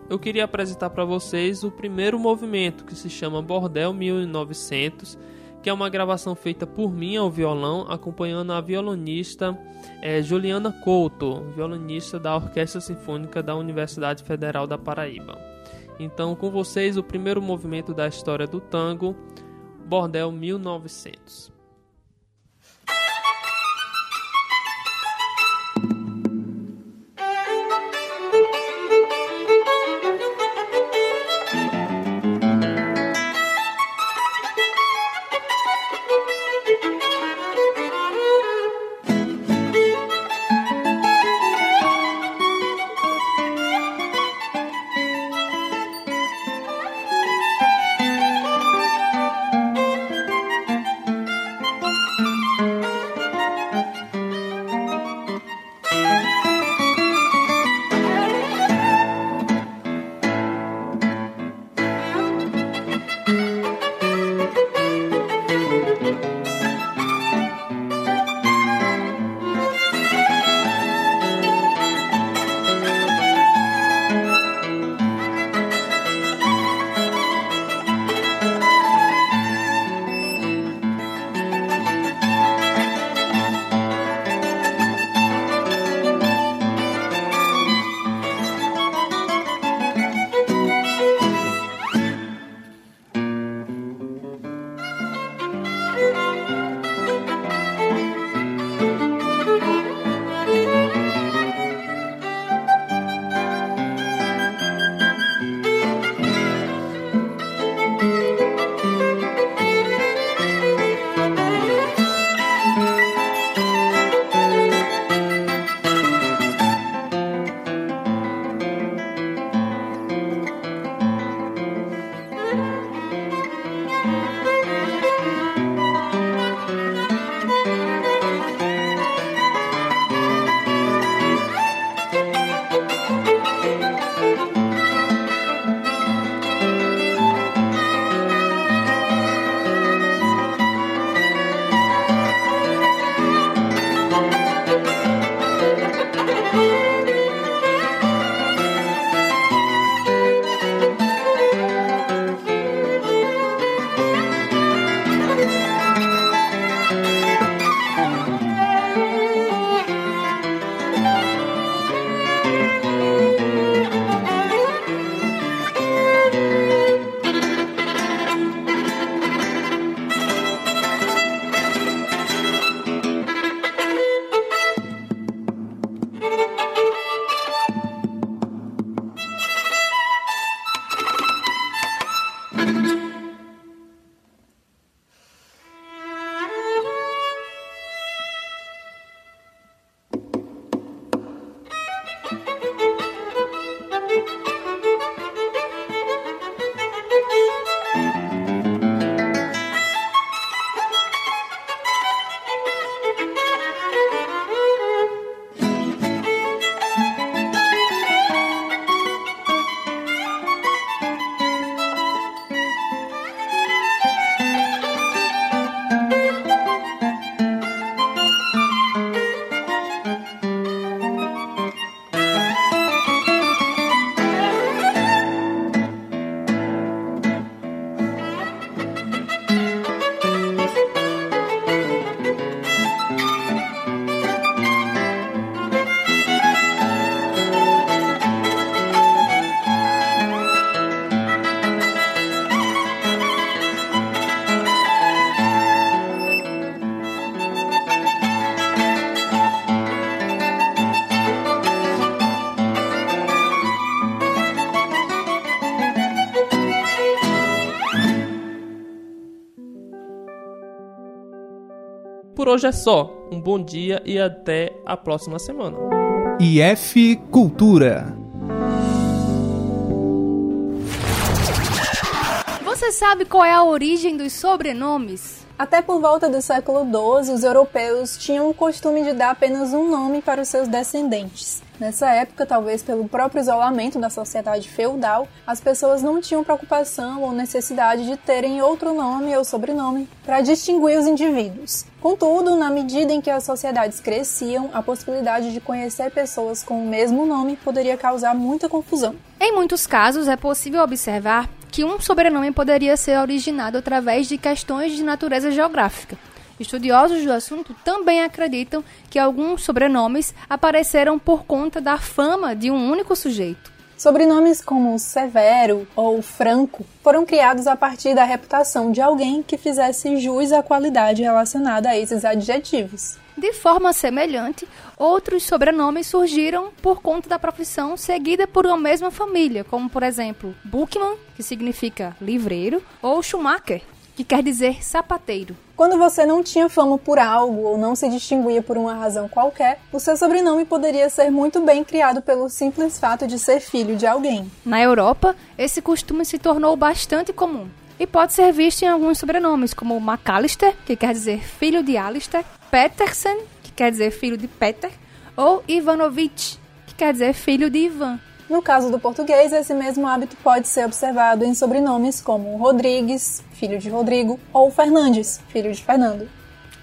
Eu queria apresentar para vocês o primeiro movimento que se chama Bordel 1900 que é uma gravação feita por mim ao violão, acompanhando a violonista é, Juliana Couto, violonista da Orquestra Sinfônica da Universidade Federal da Paraíba. Então, com vocês, o primeiro movimento da história do tango, Bordel 1900. Hoje é só. Um bom dia e até a próxima semana. IF Cultura. Você sabe qual é a origem dos sobrenomes? Até por volta do século XII, os europeus tinham o costume de dar apenas um nome para os seus descendentes. Nessa época, talvez pelo próprio isolamento da sociedade feudal, as pessoas não tinham preocupação ou necessidade de terem outro nome ou sobrenome para distinguir os indivíduos. Contudo, na medida em que as sociedades cresciam, a possibilidade de conhecer pessoas com o mesmo nome poderia causar muita confusão. Em muitos casos, é possível observar que um sobrenome poderia ser originado através de questões de natureza geográfica. Estudiosos do assunto também acreditam que alguns sobrenomes apareceram por conta da fama de um único sujeito. Sobrenomes como Severo ou Franco foram criados a partir da reputação de alguém que fizesse jus à qualidade relacionada a esses adjetivos. De forma semelhante, outros sobrenomes surgiram por conta da profissão seguida por uma mesma família, como por exemplo Buchmann, que significa livreiro, ou Schumacher, que quer dizer sapateiro. Quando você não tinha fama por algo ou não se distinguia por uma razão qualquer, o seu sobrenome poderia ser muito bem criado pelo simples fato de ser filho de alguém. Na Europa, esse costume se tornou bastante comum e pode ser visto em alguns sobrenomes, como McAllister, que quer dizer filho de Alistair, Petersen, que quer dizer filho de Peter, ou Ivanovich, que quer dizer filho de Ivan. No caso do português, esse mesmo hábito pode ser observado em sobrenomes como Rodrigues, filho de Rodrigo, ou Fernandes, filho de Fernando.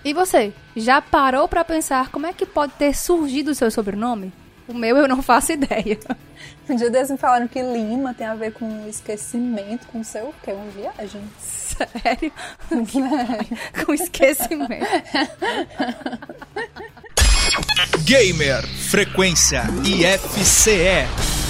E você, já parou para pensar como é que pode ter surgido o seu sobrenome? O meu eu não faço ideia. Um dia desses me falaram que Lima tem a ver com esquecimento, com sei o quê, uma viagem. Sério? com esquecimento. Gamer Frequência IFCE.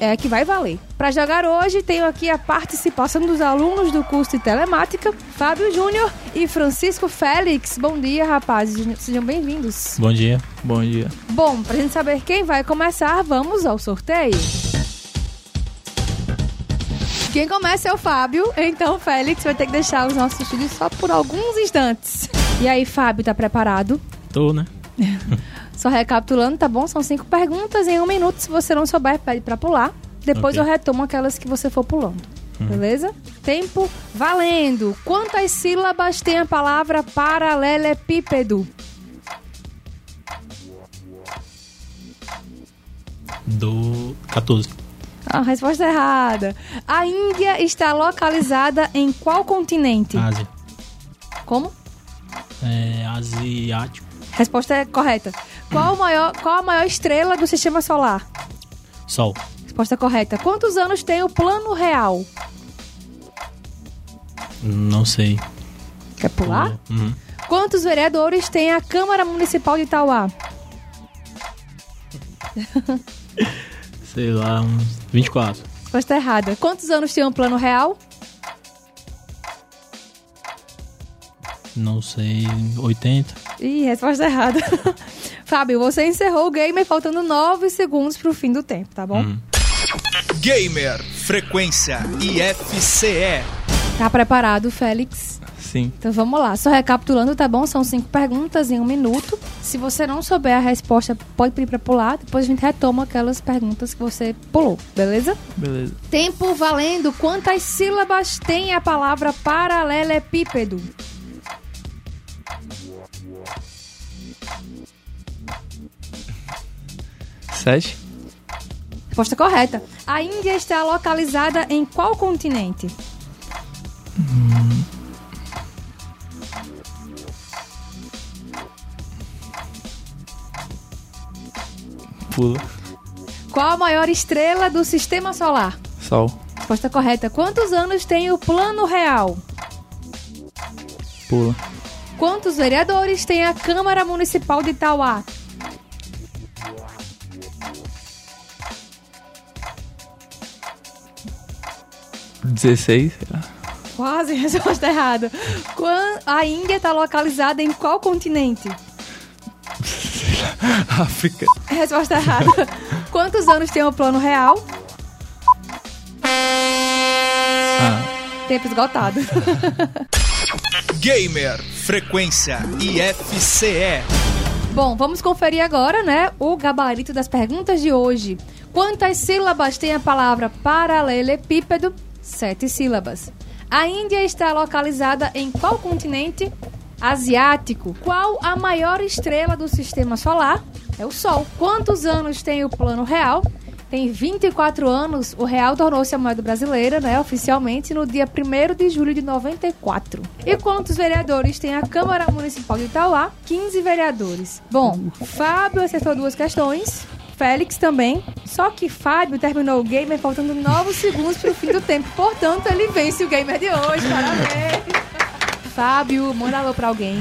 é que vai valer. Para jogar hoje, tenho aqui a participação dos alunos do curso de telemática, Fábio Júnior e Francisco Félix. Bom dia, rapazes, sejam bem-vindos. Bom dia, bom dia. Bom, pra gente saber quem vai começar, vamos ao sorteio. Quem começa é o Fábio, então o Félix vai ter que deixar os nossos estúdios só por alguns instantes. E aí, Fábio, tá preparado? Tô, né? Só recapitulando, tá bom? São cinco perguntas em um minuto. Se você não souber, pede pra pular. Depois Ok. eu retomo aquelas que você for pulando. Beleza? Tempo valendo. Quantas sílabas tem a palavra paralelepípedo? Do 14. A resposta errada. A Índia está localizada em qual continente? Ásia. Como? É, asiático. Resposta é correta. Qual, maior, qual a maior estrela do sistema solar? Sol. Resposta correta. Quantos anos tem o plano real? Não sei. Quer pular? Uhum. Quantos vereadores tem a Câmara Municipal de Itauá? Sei lá, uns 24. Resposta errada. Quantos anos tem o plano real? Não sei, 80. Ih, resposta errada. Fábio, você encerrou o game faltando 9 segundos pro fim do tempo, tá bom? Gamer Frequência IFCE. Tá preparado, Félix? Sim. Então vamos lá. Só recapitulando, tá bom? São cinco perguntas em um minuto. Se você não souber a resposta, pode pedir pra pular. Depois a gente retoma aquelas perguntas que você pulou, beleza? Beleza. Tempo valendo. Quantas sílabas tem a palavra paralelepípedo? Resposta correta. A Índia está localizada em qual continente? Pula. Qual a maior estrela do sistema solar? Sol. Resposta correta. Quantos anos tem o plano real? Pula. Quantos vereadores tem a Câmara Municipal de Itauá? 16, sei lá. Quase resposta errada. Quan- A Índia está localizada em qual continente? África. Resposta errada. Quantos anos tem o plano real? Ah, Tempo esgotado. Gamer Frequência IFCE. Bom, vamos conferir agora, né, o gabarito das perguntas de hoje. Quantas sílabas tem a palavra paralelepípedo? Sete sílabas. A Índia está localizada em qual continente? Asiático. Qual a maior estrela do sistema solar? É o Sol. Quantos anos tem o plano real? Tem 24 anos, o real tornou-se a moeda brasileira, né, oficialmente, no dia 1 de julho de 94. E quantos vereadores tem a Câmara Municipal de Itauá? 15 vereadores. Bom, Fábio acertou duas questões, Félix também, só que Fábio terminou o gamer faltando 9 segundos para o fim do tempo, portanto ele vence o gamer de hoje, parabéns! Fábio, manda alô pra alguém.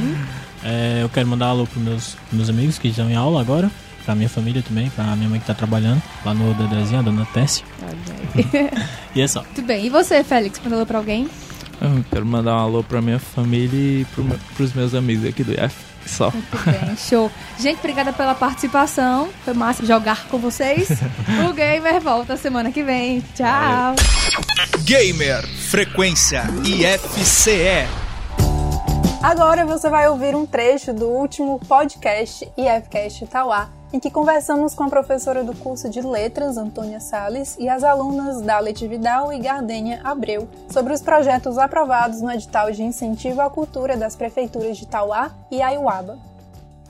é, eu quero mandar alô pros meus, meus amigos que estão em aula agora. Pra minha família também, pra minha mãe que tá trabalhando lá no Dedezinho, a dona Tessia. E é só. Muito bem, e você, Félix, manda alô pra alguém? Eu quero mandar um alô pra minha família e pro, pros meus amigos aqui do IF. Só. Bem, show. Gente, obrigada pela participação. Foi massa jogar com vocês. O Gamer volta semana que vem. Tchau. Gamer Frequência IFCE. Agora você vai ouvir um trecho do último podcast IFCast Tauá, em que conversamos com a professora do curso de Letras, Antônia Sales, e as alunas Dalet Vidal e Gardênia Abreu, sobre os projetos aprovados no edital de incentivo à cultura das prefeituras de Tauá e Aiuaba.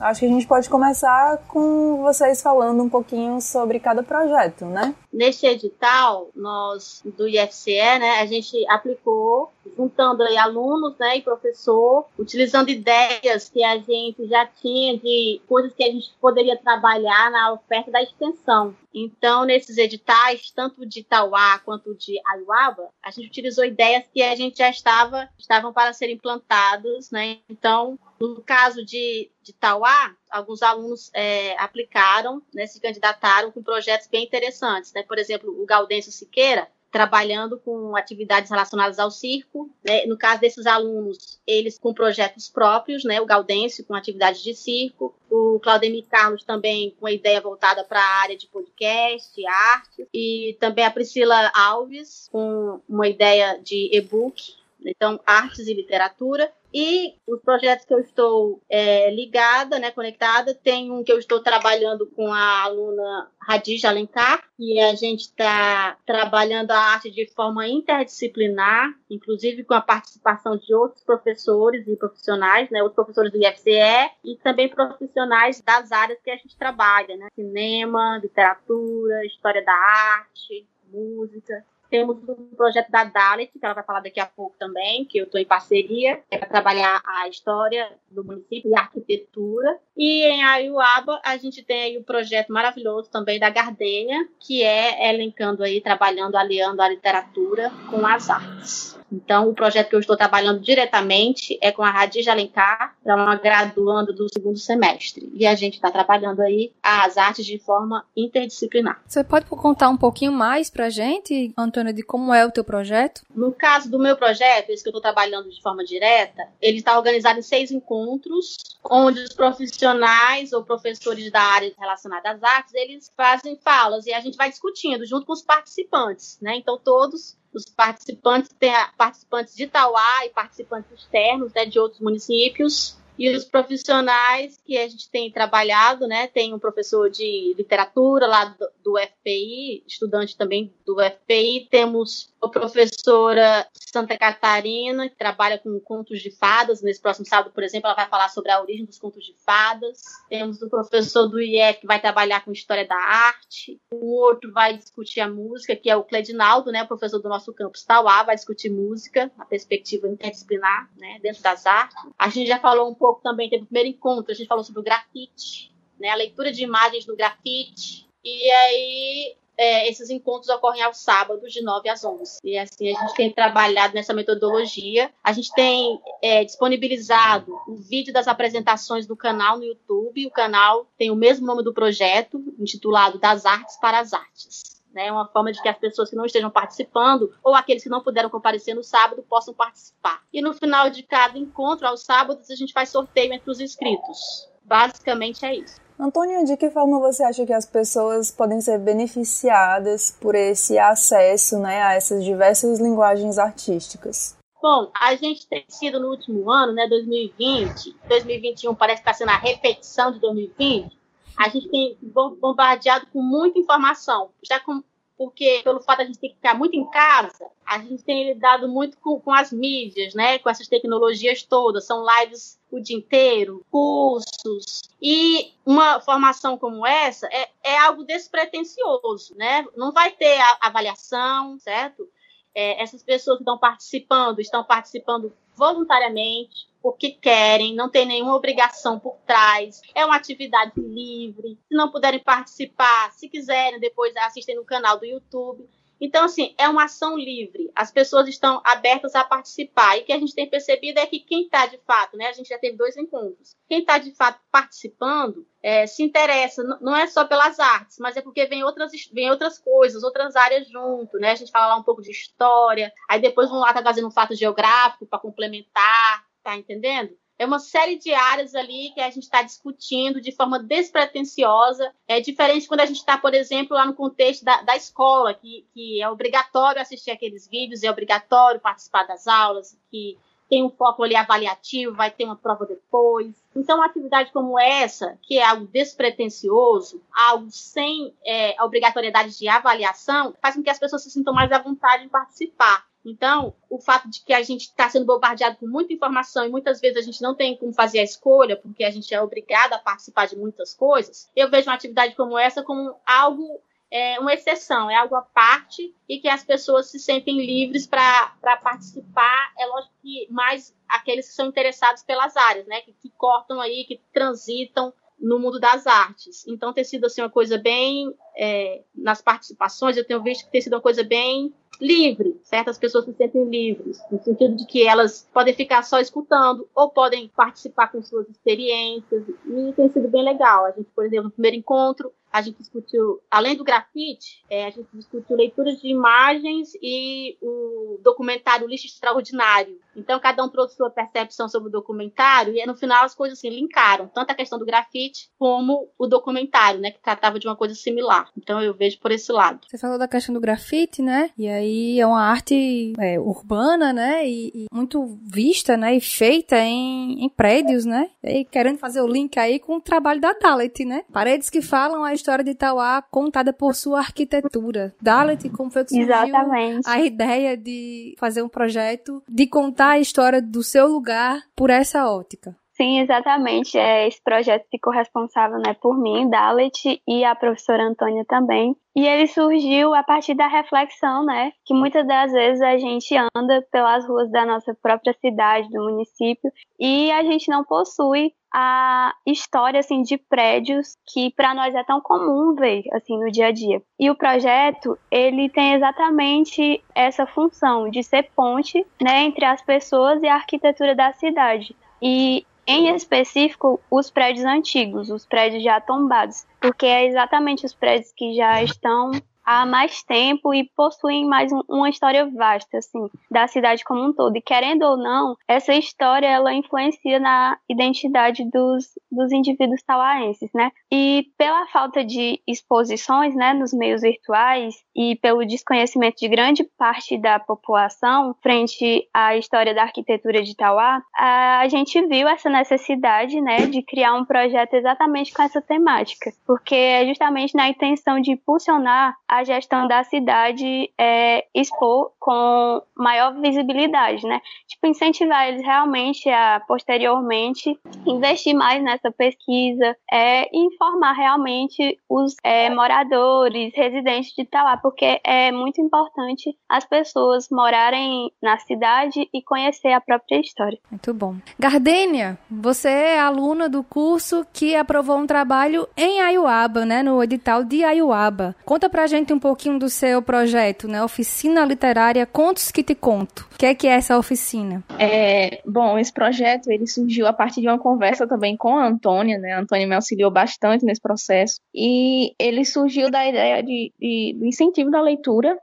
Acho que a gente pode começar com vocês falando um pouquinho sobre cada projeto, né? Neste edital, nós do IFCE, né, a gente aplicou juntando aí alunos, né, e professor, utilizando ideias que a gente já tinha de coisas que a gente poderia trabalhar na oferta da extensão. Então, nesses editais, tanto de Tauá quanto de Aiuaba, a gente utilizou ideias que a gente já estava estavam para serem implantados, né? Então, no caso de, de Tauá, alguns alunos é, aplicaram, né, se candidataram com projetos bem interessantes. Né? Por exemplo, o Gaudêncio Siqueira, trabalhando com atividades relacionadas ao circo. Né? No caso desses alunos, eles com projetos próprios, né? o Gaudêncio com atividades de circo, o Claudemir Carlos também com a ideia voltada para a área de podcast, arte, e também a Priscila Alves com uma ideia de e-book, então artes e literatura. E os projetos que eu estou é, ligada, né, conectada, tem um que eu estou trabalhando com a aluna Radija Alencar, e a gente está trabalhando a arte de forma interdisciplinar, inclusive com a participação de outros professores e profissionais, né, outros professores do IFCE e também profissionais das áreas que a gente trabalha, né, cinema, literatura, história da arte, música. Temos um projeto da Dalit, que ela vai falar daqui a pouco também, que eu estou em parceria, é para trabalhar a história do município e a arquitetura. E em Aiuaba, a gente tem aí o um projeto maravilhoso também da Gardênia, que é elencando aí, trabalhando, aliando a literatura com as artes. Então, o projeto que eu estou trabalhando diretamente é com a Radija Alencar, ela é uma graduanda do segundo semestre. E a gente está trabalhando aí as artes de forma interdisciplinar. Você pode contar um pouquinho mais pra gente, Antônia, de como é o teu projeto? No caso do meu projeto, esse que eu estou trabalhando de forma direta, ele está organizado em seis encontros, onde os profissionais ou professores da área relacionada às artes, eles fazem falas e a gente vai discutindo junto com os participantes, né? Então, todos os participantes, tem participantes de Itauá e participantes externos né, de outros municípios. E os profissionais que a gente tem trabalhado, né? Tem um professor de literatura lá do, do FPI, estudante também do FPI. Temos a professora Santa Catarina, que trabalha com contos de fadas. Nesse próximo sábado, por exemplo, ela vai falar sobre a origem dos contos de fadas. Temos o professor do IEF, que vai trabalhar com história da arte. O outro vai discutir a música, que é o Cledinaldo, né? O professor do nosso campus Tauá, vai discutir música, a perspectiva interdisciplinar, né? Dentro das artes. A gente já falou um pouco também, teve o primeiro encontro, a gente falou sobre o grafite, né? A leitura de imagens no grafite. E aí, é, esses encontros ocorrem aos sábados, de 9 às 11. E assim, a gente tem trabalhado nessa metodologia. A gente tem é, disponibilizado o vídeo das apresentações do canal no YouTube. O canal tem o mesmo nome do projeto, intitulado Das Artes para as Artes. né? Uma forma de que as pessoas que não estejam participando ou aqueles que não puderam comparecer no sábado possam participar. E no final de cada encontro, aos sábados, a gente faz sorteio entre os inscritos. Basicamente é isso. Antônio, de que forma você acha que as pessoas podem ser beneficiadas por esse acesso né, a essas diversas linguagens artísticas? Bom, a gente tem sido no último ano, né, 2020, 2021 parece que está sendo a repetição de 2020, a gente tem bombardeado com muita informação. Já com, porque pelo fato de a gente ter que ficar muito em casa, a gente tem lidado muito com, com as mídias, né? Com essas tecnologias todas. São lives o dia inteiro, cursos. E uma formação como essa é, é algo despretensioso, né? Não vai ter avaliação, certo? É, essas pessoas que estão participando, estão participando voluntariamente, porque querem, não tem nenhuma obrigação por trás, é uma atividade livre. Se não puderem participar, se quiserem, depois assistem no canal do YouTube. Então, assim, é uma ação livre. As pessoas estão abertas a participar. E o que a gente tem percebido é que quem está de fato, né? A gente já teve dois encontros. Quem está de fato participando é, se interessa, não é só pelas artes, mas é porque vem outras, vem outras coisas, outras áreas junto, né? A gente fala lá um pouco de história, aí depois vão lá tá fazendo um fato geográfico para complementar, tá entendendo? É uma série de áreas ali que a gente está discutindo de forma despretensiosa. É diferente quando a gente está, por exemplo, lá no contexto da, da escola, que, que é obrigatório assistir aqueles vídeos, é obrigatório participar das aulas, que tem um foco ali avaliativo, vai ter uma prova depois. Então, uma atividade como essa, que é algo despretensioso, algo sem é, obrigatoriedade de avaliação, faz com que as pessoas se sintam mais à vontade em participar. Então, o fato de que a gente está sendo bombardeado com muita informação e muitas vezes a gente não tem como fazer a escolha, porque a gente é obrigado a participar de muitas coisas, eu vejo uma atividade como essa como algo, é, uma exceção, é algo à parte e que as pessoas se sentem livres para participar. É lógico que mais aqueles que são interessados pelas áreas, né, que, que cortam aí, que transitam no mundo das artes. Então, tem sido assim, uma coisa bem. É, nas participações, eu tenho visto que tem sido uma coisa bem livre. Certas pessoas se sentem livres, no sentido de que elas podem ficar só escutando ou podem participar com suas experiências. E tem sido bem legal. A gente, por exemplo, no primeiro encontro, a gente discutiu, além do grafite, é, a gente discutiu leituras de imagens e o documentário Lixo Extraordinário. Então, cada um trouxe sua percepção sobre o documentário e no final as coisas assim, linkaram, tanto a questão do grafite como o documentário, né, que tratava de uma coisa similar. Então, eu vejo por esse lado. Você falou da questão do grafite, né? E aí é uma arte é, urbana, né? E, e, muito vista, né? E feita em, em prédios, né? E querendo fazer o link aí com o trabalho da Dalet, né? Paredes que falam a história de Itauá contada por sua arquitetura. Dalet, como foi que surgiu Exatamente. a ideia de fazer um projeto de contar a história do seu lugar por essa ótica? Sim, exatamente. É, esse projeto ficou responsável né, por mim, Dalet e a professora Antônia também. E ele surgiu a partir da reflexão, né? Que muitas das vezes a gente anda pelas ruas da nossa própria cidade, do município, e a gente não possui a história assim de prédios que para nós é tão comum ver assim no dia a dia. E o projeto, ele tem exatamente essa função de ser ponte, né, entre as pessoas e a arquitetura da cidade. E em específico, os prédios antigos, os prédios já tombados, porque é exatamente os prédios que já estão há mais tempo e possuem mais um, uma história vasta, assim, da cidade como um todo. E querendo ou não, essa história ela influencia na identidade dos, dos indivíduos tauaenses, né? E pela falta de exposições, né, nos meios virtuais e pelo desconhecimento de grande parte da população frente à história da arquitetura de Tauá, a gente viu essa necessidade, né, de criar um projeto exatamente com essa temática, porque é justamente na intenção de impulsionar a gestão da cidade é, expor com maior visibilidade, né? Tipo, incentivar eles realmente a, posteriormente, investir mais nessa pesquisa é, informar realmente os é, moradores, residentes de Itauá, porque é muito importante as pessoas morarem na cidade e conhecer a própria história. Muito bom. Gardênia, você é aluna do curso que aprovou um trabalho em Ayuaba, né? No edital de Ayuaba. Conta pra gente gente um pouquinho do seu projeto, né? Oficina Literária Contos que Te Conto. O que é que é essa oficina? É, bom, esse projeto ele surgiu a partir de uma conversa também com a Antônia, né? A Antônia me auxiliou bastante nesse processo. E ele surgiu da ideia de, de do incentivo da leitura,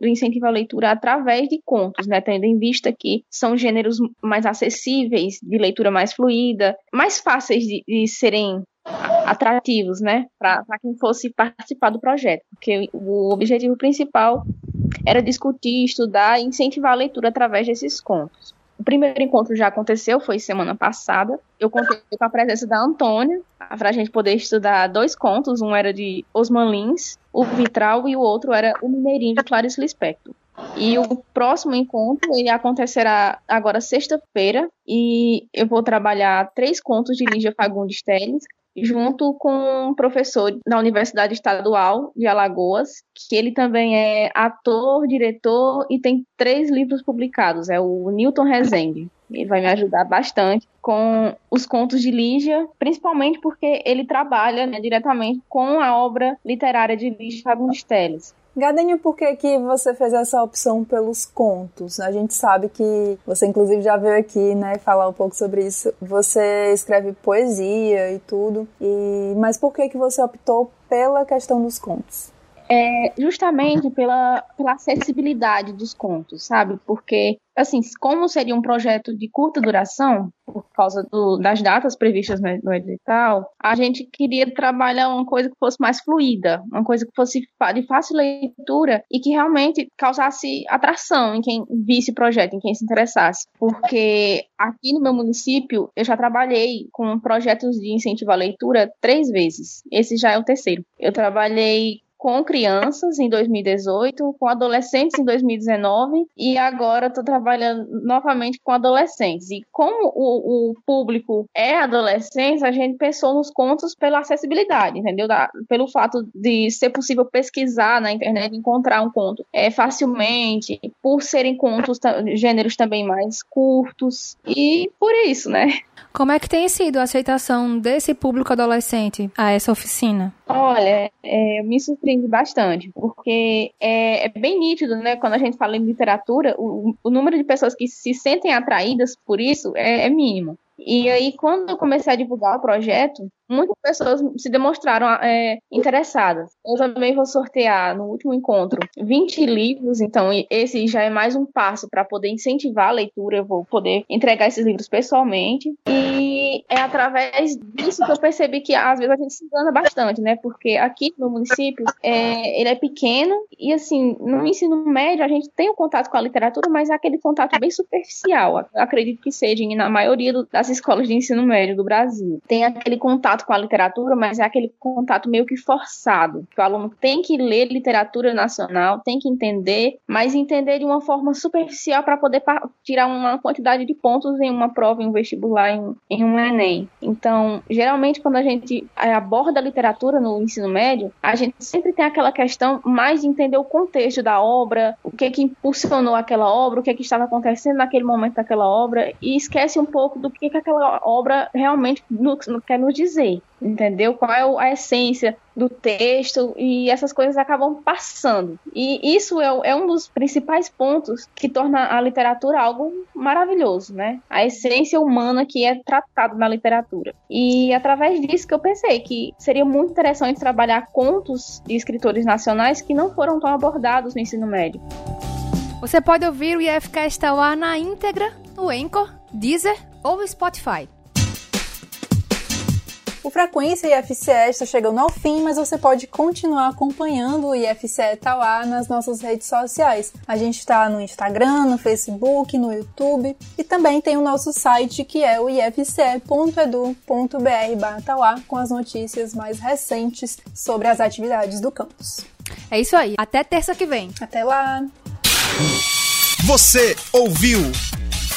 do incentivo à leitura através de contos, né? Tendo em vista que são gêneros mais acessíveis, de leitura mais fluida, mais fáceis de, de serem atrativos, né, para quem fosse participar do projeto, porque o objetivo principal era discutir, estudar e incentivar a leitura através desses contos. O primeiro encontro já aconteceu, foi semana passada. Eu contei com a presença da Antônia, para a gente poder estudar dois contos. Um era de Osman Lins, O Vitral, e o outro era O Mineirinho, de Clarice Lispector. E o próximo encontro acontecerá agora sexta-feira e eu vou trabalhar três contos de Lígia Fagundes Teles, junto com um professor da Universidade Estadual de Alagoas, que ele também é ator, diretor e tem três livros publicados, é o Newton Rezende. Ele vai me ajudar bastante com os contos de Lígia, principalmente porque ele trabalha né, diretamente com a obra literária de Lígia Fagundes Teles. Gadenha, por que, que você fez essa opção pelos contos? A gente sabe que você, inclusive, já veio aqui, né, falar um pouco sobre isso. Você escreve poesia e tudo, e mas por que, que você optou pela questão dos contos? É justamente pela, pela acessibilidade dos contos, sabe? Porque, assim, como seria um projeto de curta duração, por causa do, das datas previstas no, no edital, a gente queria trabalhar uma coisa que fosse mais fluida, uma coisa que fosse de fácil leitura e que realmente causasse atração em quem visse o projeto, em quem se interessasse. Porque aqui no meu município, eu já trabalhei com projetos de incentivo à leitura três vezes. Esse já é o terceiro. Eu trabalhei com crianças em 2018, com adolescentes em 2019 e agora estou trabalhando novamente com adolescentes. E como o, o, público é adolescente, a gente pensou nos contos pela acessibilidade, entendeu? Da, pelo fato de ser possível pesquisar na internet, encontrar um conto é, facilmente, por serem contos, gêneros também mais curtos e por isso, né? Como é que tem sido a aceitação desse público adolescente a essa oficina? Olha, é, me surpreende bastante, porque é, é, bem nítido, né? Quando a gente fala em literatura, o, o número de pessoas que se sentem atraídas por isso é, é mínimo. E aí, quando eu comecei a divulgar o projeto, muitas pessoas se demonstraram é, interessadas. Eu também vou sortear no último encontro 20 livros, então esse já é mais um passo para poder incentivar a leitura. Eu vou poder entregar esses livros pessoalmente. E é através disso que eu percebi que às vezes a gente se engana bastante, né? Porque aqui no município é, ele é pequeno e assim, no ensino médio a gente tem o um contato com a literatura, mas é aquele contato bem superficial. Eu acredito que seja na maioria das escolas de ensino médio do Brasil. Tem aquele contato com a literatura, mas é aquele contato meio que forçado, que o aluno tem que ler literatura nacional, tem que entender, mas entender de uma forma superficial para poder tirar uma quantidade de pontos em uma prova, em um vestibular, em, em um Enem. Então, geralmente, quando a gente aborda a literatura no ensino médio, a gente sempre tem aquela questão mais de entender o contexto da obra, o que que impulsionou aquela obra, o que que estava acontecendo naquele momento daquela obra, e esquece um pouco do que, que aquela obra realmente nos, quer nos dizer entendeu? Qual é a essência do texto e essas coisas acabam passando. E isso é, é, um dos principais pontos que torna a literatura algo maravilhoso, né? A essência humana que é tratado na literatura. E através disso que eu pensei que seria muito interessante trabalhar contos de escritores nacionais que não foram tão abordados no ensino médio. Você pode ouvir o IFCast ao na íntegra no Anchor, Deezer ou Spotify. O Frequência IFCE está chegando ao fim, mas você pode continuar acompanhando o IFCE Tauá nas nossas redes sociais. A gente está no Instagram, no Facebook, no YouTube e também tem o nosso site que é o ifce.edu.br Tauá com as notícias mais recentes sobre as atividades do campus. É isso aí. Até terça que vem. Até lá. Você ouviu